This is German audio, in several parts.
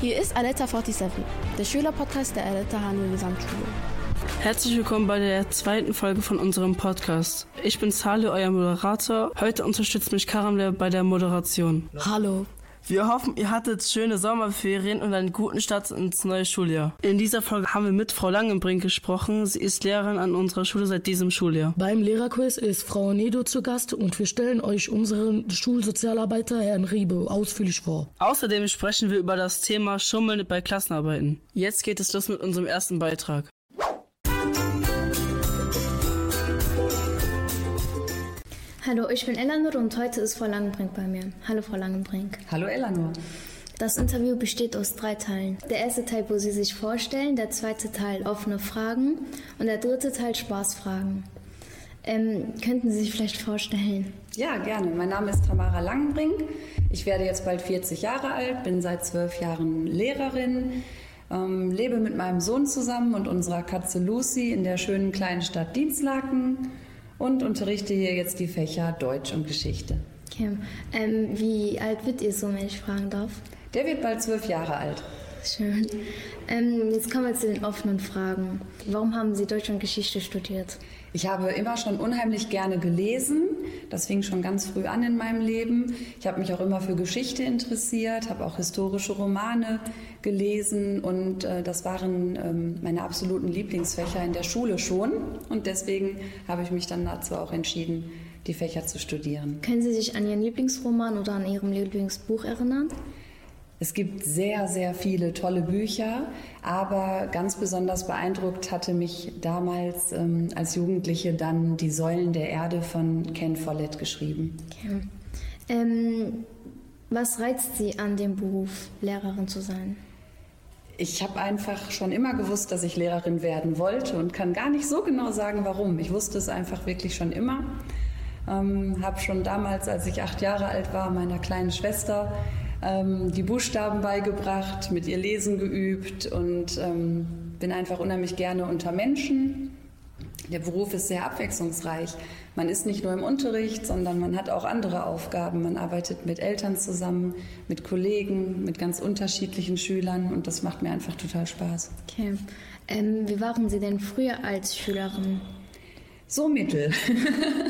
Hier ist Aletta 47, der Schülerpodcast der Aletta Hanel Gesamtschule. Herzlich willkommen bei der zweiten Folge von unserem Podcast. Ich bin Saleh, euer Moderator. Heute unterstützt mich Karamle bei der Moderation. Hallo. Wir hoffen, ihr hattet schöne Sommerferien und einen guten Start ins neue Schuljahr. In dieser Folge haben wir mit Frau Langenbrink gesprochen. Sie ist Lehrerin an unserer Schule seit diesem Schuljahr. Beim Lehrerquiz ist Frau Nedo zu Gast und wir stellen euch unseren Schulsozialarbeiter Herrn Riebe ausführlich vor. Außerdem sprechen wir über das Thema Schummeln bei Klassenarbeiten. Jetzt geht es los mit unserem ersten Beitrag. Hallo, ich bin Eleanor und heute ist Frau Langenbrink bei mir. Hallo, Frau Langenbrink. Hallo Eleanor. Das Interview besteht aus drei Teilen. Der erste Teil, wo Sie sich vorstellen, der zweite Teil offene Fragen und der dritte Teil Spaßfragen. Ähm, könnten Sie sich vielleicht vorstellen? Ja, gerne. Mein Name ist Tamara Langenbrink. Ich werde jetzt bald 40 Jahre alt, bin seit zwölf Jahren Lehrerin, ähm, lebe mit meinem Sohn zusammen und unserer Katze Lucy in der schönen kleinen Stadt Dienstlaken und unterrichte hier jetzt die Fächer Deutsch und Geschichte. Okay. Ähm, wie alt wird Ihr Sohn, wenn ich fragen darf? Der wird bald zwölf Jahre alt. Schön. Ähm, jetzt kommen wir zu den offenen Fragen. Warum haben Sie Deutsch und Geschichte studiert? Ich habe immer schon unheimlich gerne gelesen. Das fing schon ganz früh an in meinem Leben. Ich habe mich auch immer für Geschichte interessiert, habe auch historische Romane gelesen und äh, das waren ähm, meine absoluten Lieblingsfächer in der Schule schon. Und deswegen habe ich mich dann dazu auch entschieden, die Fächer zu studieren. Können Sie sich an Ihren Lieblingsroman oder an Ihrem Lieblingsbuch erinnern? Es gibt sehr, sehr viele tolle Bücher, aber ganz besonders beeindruckt hatte mich damals ähm, als Jugendliche dann Die Säulen der Erde von Ken Follett geschrieben. Okay. Ähm, was reizt Sie an dem Beruf, Lehrerin zu sein? Ich habe einfach schon immer gewusst, dass ich Lehrerin werden wollte und kann gar nicht so genau sagen, warum. Ich wusste es einfach wirklich schon immer. Ähm, habe schon damals, als ich acht Jahre alt war, meiner kleinen Schwester ähm, die Buchstaben beigebracht, mit ihr lesen geübt und ähm, bin einfach unheimlich gerne unter Menschen. Der Beruf ist sehr abwechslungsreich. Man ist nicht nur im Unterricht, sondern man hat auch andere Aufgaben. Man arbeitet mit Eltern zusammen, mit Kollegen, mit ganz unterschiedlichen Schülern und das macht mir einfach total Spaß. Okay. Ähm, wie waren Sie denn früher als Schülerin? So mittel.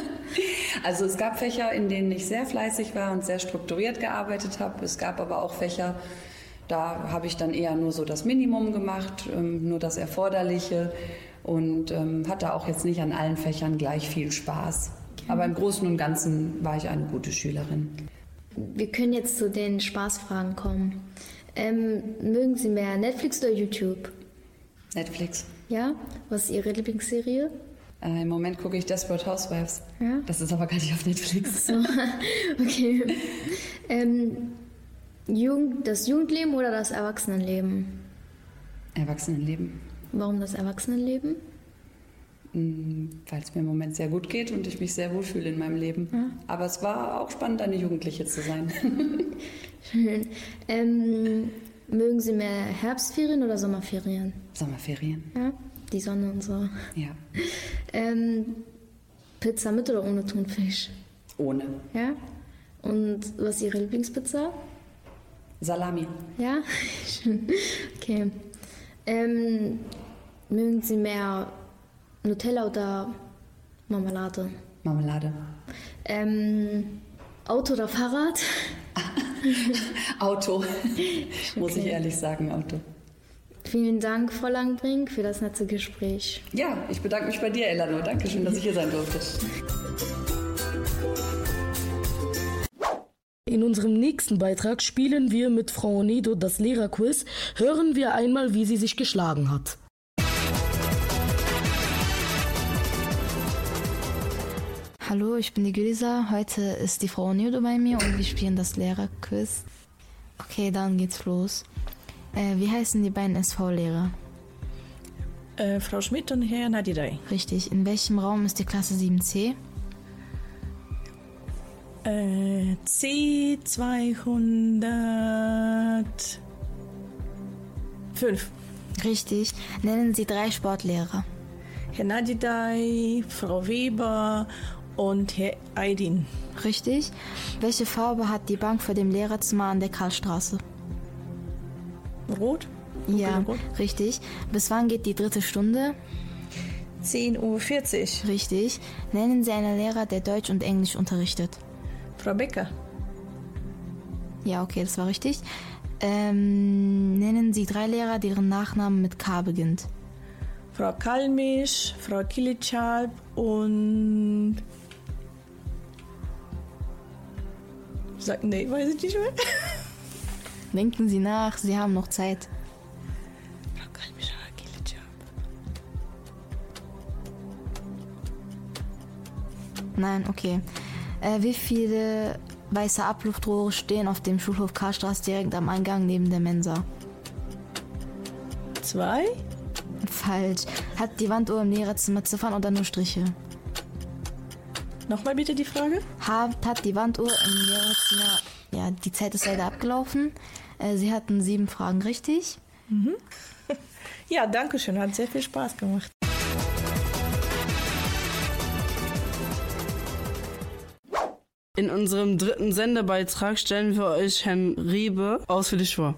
also es gab Fächer, in denen ich sehr fleißig war und sehr strukturiert gearbeitet habe. Es gab aber auch Fächer, da habe ich dann eher nur so das Minimum gemacht, ähm, nur das Erforderliche und ähm, hatte auch jetzt nicht an allen Fächern gleich viel Spaß. Aber im Großen und Ganzen war ich eine gute Schülerin. Wir können jetzt zu den Spaßfragen kommen. Ähm, mögen Sie mehr Netflix oder YouTube? Netflix. Ja? Was ist Ihre Lieblingsserie? Äh, Im Moment gucke ich Desperate Housewives. Ja? Das ist aber gar nicht auf Netflix. So, okay. Ähm, Jugend, das Jugendleben oder das Erwachsenenleben? Erwachsenenleben. Warum das Erwachsenenleben? Weil es mir im Moment sehr gut geht und ich mich sehr wohlfühle in meinem Leben. Ja. Aber es war auch spannend, eine Jugendliche zu sein. Schön. Ähm, mögen Sie mehr Herbstferien oder Sommerferien? Sommerferien. Ja, die Sonne und so. Ja. Ähm, Pizza mit oder ohne Thunfisch? Ohne. Ja. Und was ist Ihre Lieblingspizza? Salami. Ja, schön. Okay. Ähm, mögen Sie mehr Nutella oder Marmelade? Marmelade. Ähm, Auto oder Fahrrad? Auto. Muss ich Okay. ehrlich sagen, Auto. Vielen Dank, Frau Langbrink, für das nette Gespräch. Ja, ich bedanke mich bei dir, Elano. Dankeschön, dass ich hier sein durfte. In unserem nächsten Beitrag spielen wir mit Frau Nedo das Lehrerquiz. Hören wir einmal, wie sie sich geschlagen hat. Hallo, ich bin die Gülisa. Heute ist die Frau Niodo bei mir und wir spielen das Lehrerquiz. Okay, dann geht's los. Äh, wie heißen die beiden SV-Lehrer? Äh, Frau Schmidt und Herr Nadirai. Richtig. In welchem Raum ist die Klasse 7c? Äh, C205. Richtig. Nennen Sie drei Sportlehrer. Herr Nadidai, Frau Weber und Herr Aydin. Richtig. Welche Farbe hat die Bank vor dem Lehrerzimmer an der Karlstraße? Rot? Ja, Rot? richtig. Bis wann geht die dritte Stunde? 10.40 Uhr. Richtig. Nennen Sie einen Lehrer, der Deutsch und Englisch unterrichtet. Frau Becker. Ja, okay, das war richtig. Ähm, nennen Sie drei Lehrer, deren Nachnamen mit K beginnt. Frau Kalmisch, Frau Kilitschalp und. Sag, nee, weiß ich nicht mehr. Denken Sie nach, Sie haben noch Zeit. Nein, okay. Äh, wie viele weiße Abluftrohre stehen auf dem Schulhof Karlstraße direkt am Eingang neben der Mensa? Zwei? Falsch. Hat die Wanduhr im Lehrerzimmer Ziffern oder nur Striche? Nochmal bitte die Frage? Hat, hat die Wanduhr im Lehrerzimmer. Ja, die Zeit ist leider abgelaufen. Äh, Sie hatten sieben Fragen richtig. Ja, danke schön. Hat sehr viel Spaß gemacht. In unserem dritten Sendebeitrag stellen wir euch Herrn Riebe ausführlich vor.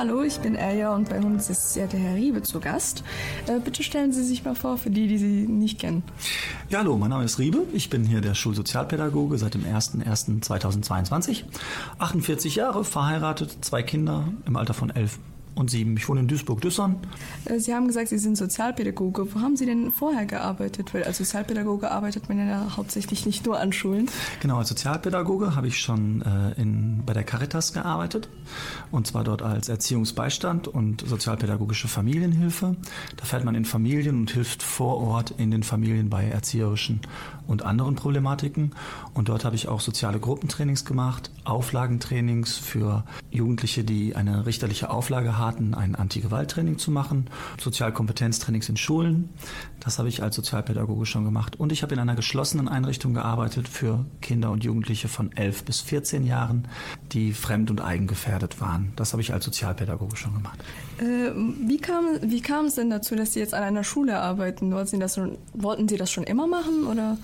Hallo, ich bin Elja und bei uns ist ja der Herr Riebe zu Gast. Äh, bitte stellen Sie sich mal vor, für die, die Sie nicht kennen. Ja, hallo, mein Name ist Riebe. Ich bin hier der Schulsozialpädagoge seit dem 01.01.2022. 48 Jahre, verheiratet, zwei Kinder im Alter von 11 und 7. Ich wohne in Duisburg-Düssern. Äh, Sie haben gesagt, Sie sind Sozialpädagoge. Wo haben Sie denn vorher gearbeitet? Weil als Sozialpädagoge arbeitet man ja hauptsächlich nicht nur an Schulen. Genau, als Sozialpädagoge habe ich schon äh, in, bei der Caritas gearbeitet. Und zwar dort als Erziehungsbeistand und sozialpädagogische Familienhilfe. Da fährt man in Familien und hilft vor Ort in den Familien bei erzieherischen und anderen Problematiken. Und dort habe ich auch soziale Gruppentrainings gemacht, Auflagentrainings für Jugendliche, die eine richterliche Auflage hatten, ein Anti-Gewalt-Training zu machen, Sozialkompetenztrainings in Schulen. Das habe ich als Sozialpädagoge schon gemacht. Und ich habe in einer geschlossenen Einrichtung gearbeitet für Kinder und Jugendliche von 11 bis 14 Jahren, die fremd- und eigengefährdet waren. Das habe ich als Sozialpädagoge schon gemacht. Äh, wie, kam, wie kam es denn dazu, dass Sie jetzt an einer Schule arbeiten? Wollten Sie das schon, wollten Sie das schon immer machen? Oder?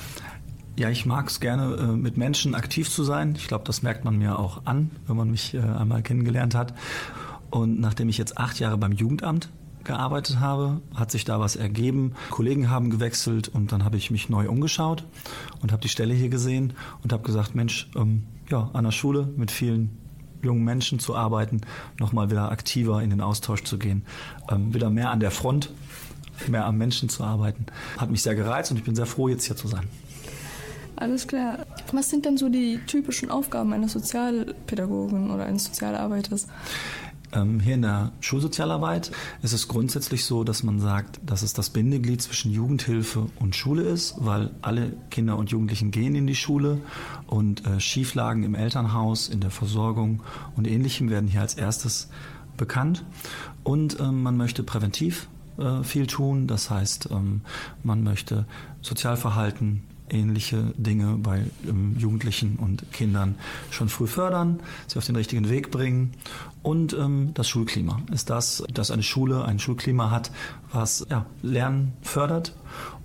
Ja, ich mag es gerne, äh, mit Menschen aktiv zu sein. Ich glaube, das merkt man mir auch an, wenn man mich äh, einmal kennengelernt hat. Und nachdem ich jetzt acht Jahre beim Jugendamt gearbeitet habe, hat sich da was ergeben. Kollegen haben gewechselt und dann habe ich mich neu umgeschaut und habe die Stelle hier gesehen und habe gesagt, Mensch, ähm, ja, an der Schule mit vielen jungen Menschen zu arbeiten, nochmal wieder aktiver in den Austausch zu gehen, ähm, wieder mehr an der Front, mehr am Menschen zu arbeiten, hat mich sehr gereizt und ich bin sehr froh, jetzt hier zu sein. Alles klar. Was sind denn so die typischen Aufgaben eines Sozialpädagogen oder eines Sozialarbeiters? Ähm, hier in der Schulsozialarbeit ist es grundsätzlich so, dass man sagt, dass es das Bindeglied zwischen Jugendhilfe und Schule ist, weil alle Kinder und Jugendlichen gehen in die Schule und äh, Schieflagen im Elternhaus, in der Versorgung und ähnlichem werden hier als erstes bekannt. Und ähm, man möchte präventiv äh, viel tun, das heißt, ähm, man möchte Sozialverhalten ähnliche Dinge bei ähm, Jugendlichen und Kindern schon früh fördern, sie auf den richtigen Weg bringen. Und ähm, das Schulklima ist das, dass eine Schule ein Schulklima hat, was ja, Lernen fördert.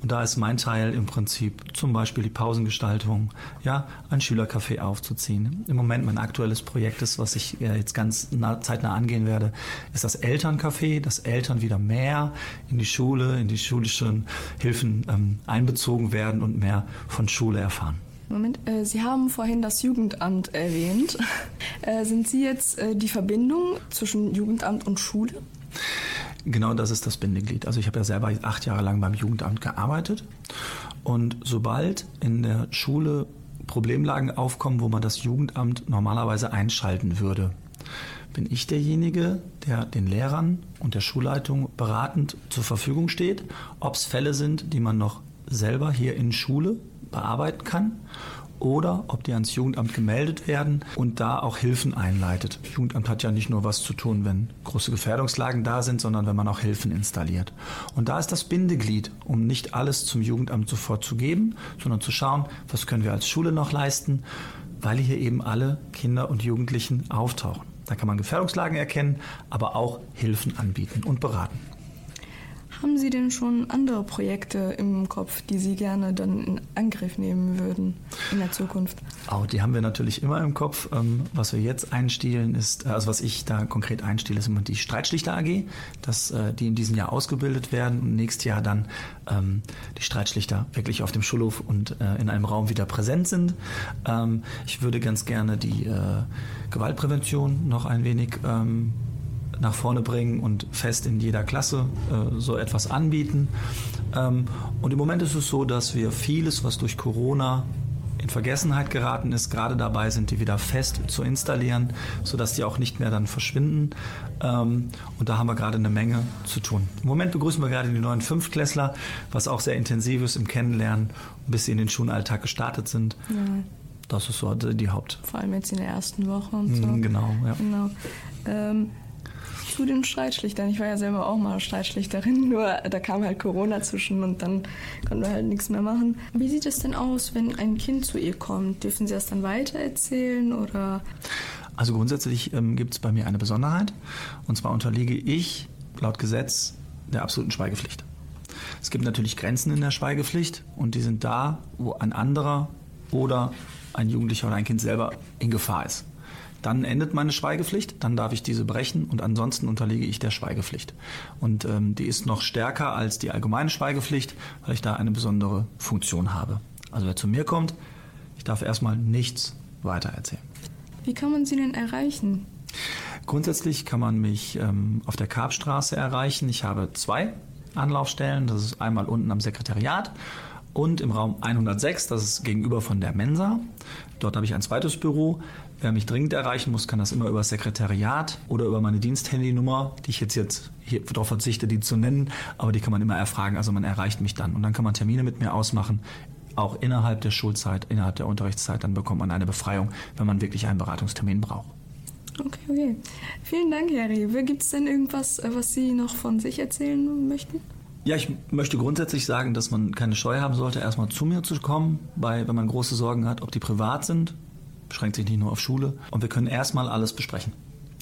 Und da ist mein Teil im Prinzip zum Beispiel die Pausengestaltung, ja, ein Schülercafé aufzuziehen. Im Moment mein aktuelles Projekt ist, was ich äh, jetzt ganz nah, zeitnah angehen werde, ist das Elterncafé, dass Eltern wieder mehr in die Schule, in die schulischen Hilfen ähm, einbezogen werden und mehr von Schule erfahren. Moment, äh, Sie haben vorhin das Jugendamt erwähnt. Äh, sind Sie jetzt äh, die Verbindung zwischen Jugendamt und Schule? Genau das ist das Bindeglied. Also ich habe ja selber acht Jahre lang beim Jugendamt gearbeitet und sobald in der Schule Problemlagen aufkommen, wo man das Jugendamt normalerweise einschalten würde, bin ich derjenige, der den Lehrern und der Schulleitung beratend zur Verfügung steht, ob es Fälle sind, die man noch selber hier in Schule bearbeiten kann oder ob die ans Jugendamt gemeldet werden und da auch Hilfen einleitet. Das Jugendamt hat ja nicht nur was zu tun, wenn große Gefährdungslagen da sind, sondern wenn man auch Hilfen installiert. Und da ist das Bindeglied, um nicht alles zum Jugendamt sofort zu geben, sondern zu schauen, was können wir als Schule noch leisten, weil hier eben alle Kinder und Jugendlichen auftauchen. Da kann man Gefährdungslagen erkennen, aber auch Hilfen anbieten und beraten. Haben Sie denn schon andere Projekte im Kopf, die Sie gerne dann in Angriff nehmen würden in der Zukunft? Auch die haben wir natürlich immer im Kopf. Ähm, was wir jetzt einstielen ist, also was ich da konkret einstiele, ist immer die Streitschlichter AG, dass äh, die in diesem Jahr ausgebildet werden und nächstes Jahr dann ähm, die Streitschlichter wirklich auf dem Schulhof und äh, in einem Raum wieder präsent sind. Ähm, ich würde ganz gerne die äh, Gewaltprävention noch ein wenig nach vorne bringen und fest in jeder Klasse äh, so etwas anbieten. Ähm, und im Moment ist es so, dass wir vieles, was durch Corona in Vergessenheit geraten ist, gerade dabei sind, die wieder fest zu installieren, sodass die auch nicht mehr dann verschwinden. Ähm, und da haben wir gerade eine Menge zu tun. Im Moment begrüßen wir gerade die neuen Fünftklässler, was auch sehr intensiv ist im Kennenlernen, bis sie in den Schulalltag gestartet sind. Ja. Das ist so die Haupt. Vor allem jetzt in der ersten Woche und so. Genau, ja. Genau. Ähm, zu den Streitschlichtern. Ich war ja selber auch mal Streitschlichterin, nur da kam halt Corona zwischen und dann konnten wir halt nichts mehr machen. Wie sieht es denn aus, wenn ein Kind zu ihr kommt? Dürfen Sie das dann weitererzählen oder? Also grundsätzlich ähm, gibt es bei mir eine Besonderheit und zwar unterliege ich laut Gesetz der absoluten Schweigepflicht. Es gibt natürlich Grenzen in der Schweigepflicht und die sind da, wo ein anderer oder ein Jugendlicher oder ein Kind selber in Gefahr ist. Dann endet meine Schweigepflicht, dann darf ich diese brechen und ansonsten unterliege ich der Schweigepflicht. Und ähm, die ist noch stärker als die allgemeine Schweigepflicht, weil ich da eine besondere Funktion habe. Also wer zu mir kommt, ich darf erstmal nichts weiter erzählen. Wie kann man Sie denn erreichen? Grundsätzlich kann man mich ähm, auf der Karpstraße erreichen. Ich habe zwei Anlaufstellen. Das ist einmal unten am Sekretariat und im Raum 106, das ist gegenüber von der Mensa. Dort habe ich ein zweites Büro. Wer mich dringend erreichen muss, kann das immer über das Sekretariat oder über meine Diensthandynummer, die ich jetzt, jetzt hier darauf verzichte, die zu nennen, aber die kann man immer erfragen. Also man erreicht mich dann und dann kann man Termine mit mir ausmachen. Auch innerhalb der Schulzeit, innerhalb der Unterrichtszeit, dann bekommt man eine Befreiung, wenn man wirklich einen Beratungstermin braucht. Okay, okay. Vielen Dank, Herr Rewe. Gibt es denn irgendwas, was Sie noch von sich erzählen möchten? Ja, ich möchte grundsätzlich sagen, dass man keine Scheu haben sollte, erstmal zu mir zu kommen, weil wenn man große Sorgen hat, ob die privat sind, beschränkt sich nicht nur auf Schule. Und wir können erstmal alles besprechen.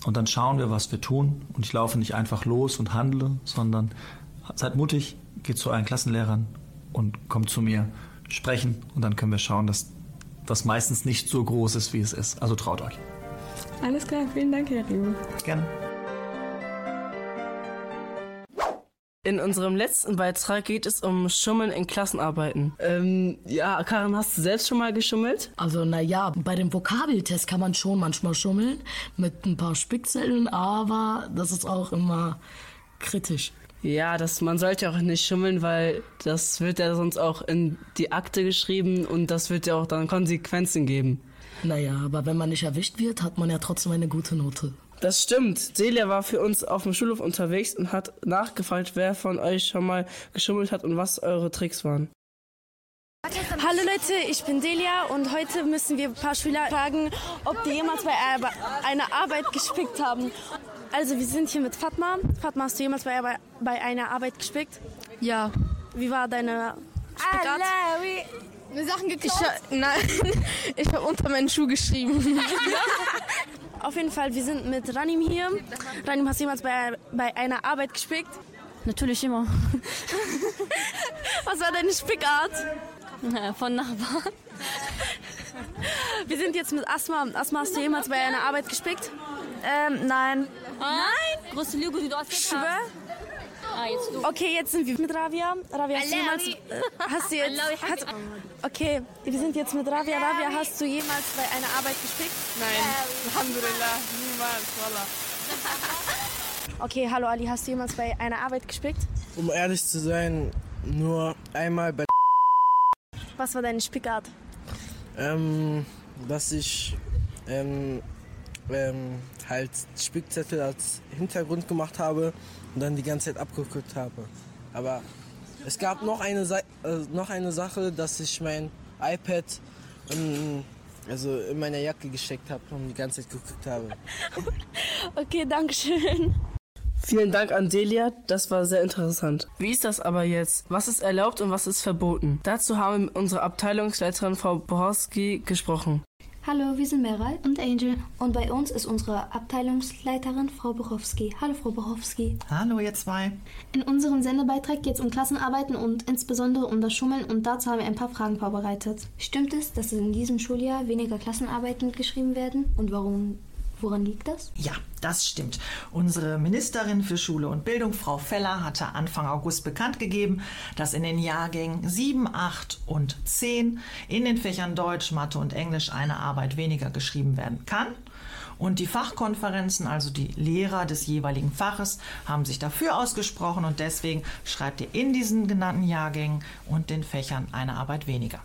Und dann schauen wir, was wir tun. Und ich laufe nicht einfach los und handle, sondern seid mutig, geht zu euren Klassenlehrern und kommt zu mir, sprechen. Und dann können wir schauen, dass das meistens nicht so groß ist, wie es ist. Also traut euch. Alles klar, vielen Dank, Herr Riebe. Gerne. In unserem letzten Beitrag geht es um Schummeln in Klassenarbeiten. Ähm, ja, Karin, hast du selbst schon mal geschummelt? Also, naja, bei dem Vokabeltest kann man schon manchmal schummeln mit ein paar Spickzetteln, aber das ist auch immer kritisch. Ja, das, man sollte auch nicht schummeln, weil das wird ja sonst auch in die Akte geschrieben und das wird ja auch dann Konsequenzen geben. Naja, aber wenn man nicht erwischt wird, hat man ja trotzdem eine gute Note. Das stimmt. Celia war für uns auf dem Schulhof unterwegs und hat nachgefragt, wer von euch schon mal geschummelt hat und was eure Tricks waren. Hallo Leute, ich bin Delia und heute müssen wir ein paar Schüler fragen, ob die jemals bei einer Arbeit gespickt haben. Also wir sind hier mit Fatma. Fatma, hast du jemals bei, bei einer Arbeit gespickt? Ja. Wie war deine Spickart? Mir Sachen geklaut? Ich, nein, ich habe unter meinen Schuh geschrieben. Auf jeden Fall, wir sind mit Ranim hier. Ranim, hast du jemals bei, bei einer Arbeit gespickt? Natürlich immer. Was war deine Spickart? Von Nachbarn. Wir sind jetzt mit Asma. Asma, hast du jemals bei einer Arbeit gespickt? Ähm, nein. Nein? Große Lüge, die du erzählt Schwör? Ah, jetzt du. Okay, jetzt sind wir mit Ravia. Ravia, hast du jemals... Hast du jetzt... Hast, okay, wir sind jetzt mit Ravia. Ravia, hast du jemals bei einer Arbeit gespickt? Nein. Alhamdulillah. Niemals. Wallah. Okay, hallo Ali, hast du jemals bei einer Arbeit gespickt? Um ehrlich zu sein, nur einmal bei Was war deine Spickart? Ähm, dass ich ähm, ähm, halt Spickzettel als Hintergrund gemacht habe und dann die ganze Zeit abgeguckt habe. Aber es gab noch eine, Sa äh, noch eine Sache, dass ich mein iPad in, also in meiner Jacke gesteckt habe und die ganze Zeit geguckt habe. okay, danke schön. Vielen Dank an Delia, das war sehr interessant. Wie ist das aber jetzt? Was ist erlaubt und was ist verboten? Dazu haben wir mit unserer Abteilungsleiterin Frau Bohorski gesprochen. Hallo, wir sind Meral und Angel. Und bei uns ist unsere Abteilungsleiterin Frau Bochowski. Hallo, Frau Bochowski. Hallo, ihr zwei. In unserem Sendebeitrag geht es um Klassenarbeiten und insbesondere um das Schummeln und dazu haben wir ein paar Fragen vorbereitet. Stimmt es, dass in diesem Schuljahr weniger Klassenarbeiten geschrieben werden und warum Woran liegt das? Ja, das stimmt. Unsere Ministerin für Schule und Bildung, Frau Feller, hatte Anfang August bekannt gegeben, dass in den Jahrgängen 7, 8 und 10 in den Fächern Deutsch, Mathe und Englisch eine Arbeit weniger geschrieben werden kann. Und die Fachkonferenzen, also die Lehrer des jeweiligen Faches, haben sich dafür ausgesprochen und deswegen schreibt ihr in diesen genannten Jahrgängen und den Fächern eine Arbeit weniger.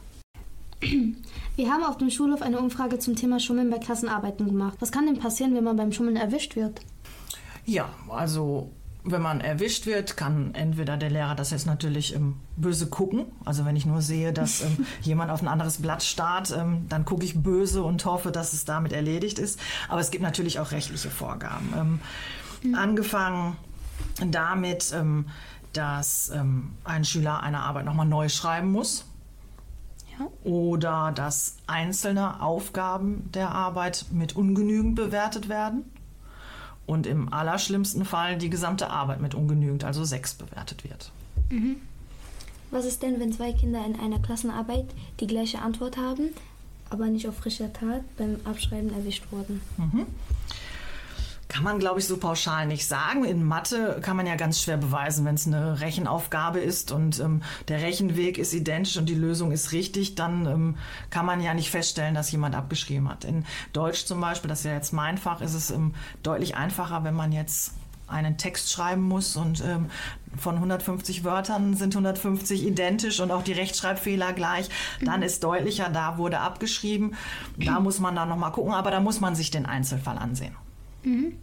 Wir haben auf dem Schulhof eine Umfrage zum Thema Schummeln bei Klassenarbeiten gemacht. Was kann denn passieren, wenn man beim Schummeln erwischt wird? Ja, also wenn man erwischt wird, kann entweder der Lehrer das jetzt natürlich ähm, böse gucken. Also wenn ich nur sehe, dass ähm, jemand auf ein anderes Blatt starrt, ähm, dann gucke ich böse und hoffe, dass es damit erledigt ist. Aber es gibt natürlich auch rechtliche Vorgaben. Ähm, mhm. Angefangen damit, ähm, dass ähm, ein Schüler eine Arbeit nochmal neu schreiben muss oder dass einzelne Aufgaben der Arbeit mit ungenügend bewertet werden und im allerschlimmsten Fall die gesamte Arbeit mit ungenügend, also sechs, bewertet wird. Mhm. Was ist denn, wenn zwei Kinder in einer Klassenarbeit die gleiche Antwort haben, aber nicht auf frischer Tat beim Abschreiben erwischt wurden? Mhm. Kann man, glaube ich, so pauschal nicht sagen. In Mathe kann man ja ganz schwer beweisen, wenn es eine Rechenaufgabe ist und ähm, der Rechenweg ist identisch und die Lösung ist richtig, dann ähm, kann man ja nicht feststellen, dass jemand abgeschrieben hat. In Deutsch zum Beispiel, das ist ja jetzt mein Fach, ist es ähm, deutlich einfacher, wenn man jetzt einen Text schreiben muss und ähm, von 150 Wörtern sind 150 identisch und auch die Rechtschreibfehler gleich, dann ist deutlicher, da wurde abgeschrieben. Da muss man dann nochmal gucken, aber da muss man sich den Einzelfall ansehen. Mhm.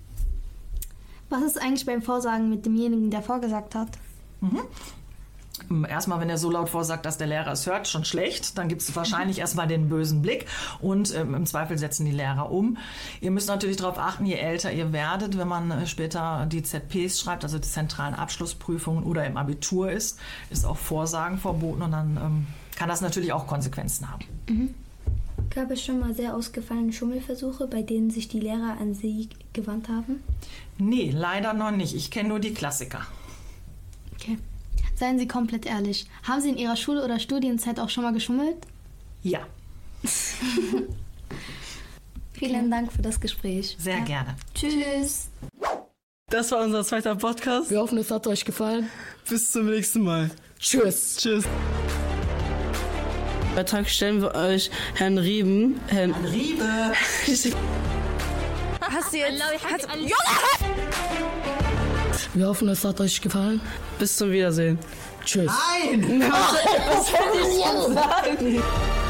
Was ist eigentlich beim Vorsagen mit demjenigen, der vorgesagt hat? Mhm. Erstmal, wenn er so laut vorsagt, dass der Lehrer es hört, schon schlecht. Dann gibt es wahrscheinlich erstmal den bösen Blick und ähm, im Zweifel setzen die Lehrer um. Ihr müsst natürlich darauf achten, je älter ihr werdet, wenn man äh, später die ZPs schreibt, also die zentralen Abschlussprüfungen oder im Abitur ist, ist auch Vorsagen verboten und dann ähm, kann das natürlich auch Konsequenzen haben. Mhm. Gab es schon mal sehr ausgefallene Schummelversuche, bei denen sich die Lehrer an Sie gewandt haben? Nee, leider noch nicht. Ich kenne nur die Klassiker. Okay. Seien Sie komplett ehrlich. Haben Sie in Ihrer Schule- oder Studienzeit auch schon mal geschummelt? Ja. Vielen Dank für das Gespräch. Sehr ja. gerne. Tschüss. Das war unser zweiter Podcast. Wir hoffen, es hat euch gefallen. Bis zum nächsten Mal. Tschüss. Tschüss. Beitrag stellen wir euch Herrn Rieben. Herrn, Herrn Riebe! Hast du jetzt. Hast, Junge! Wir hoffen, es hat euch gefallen. Bis zum Wiedersehen. Tschüss. Nein! Was soll ich sagen?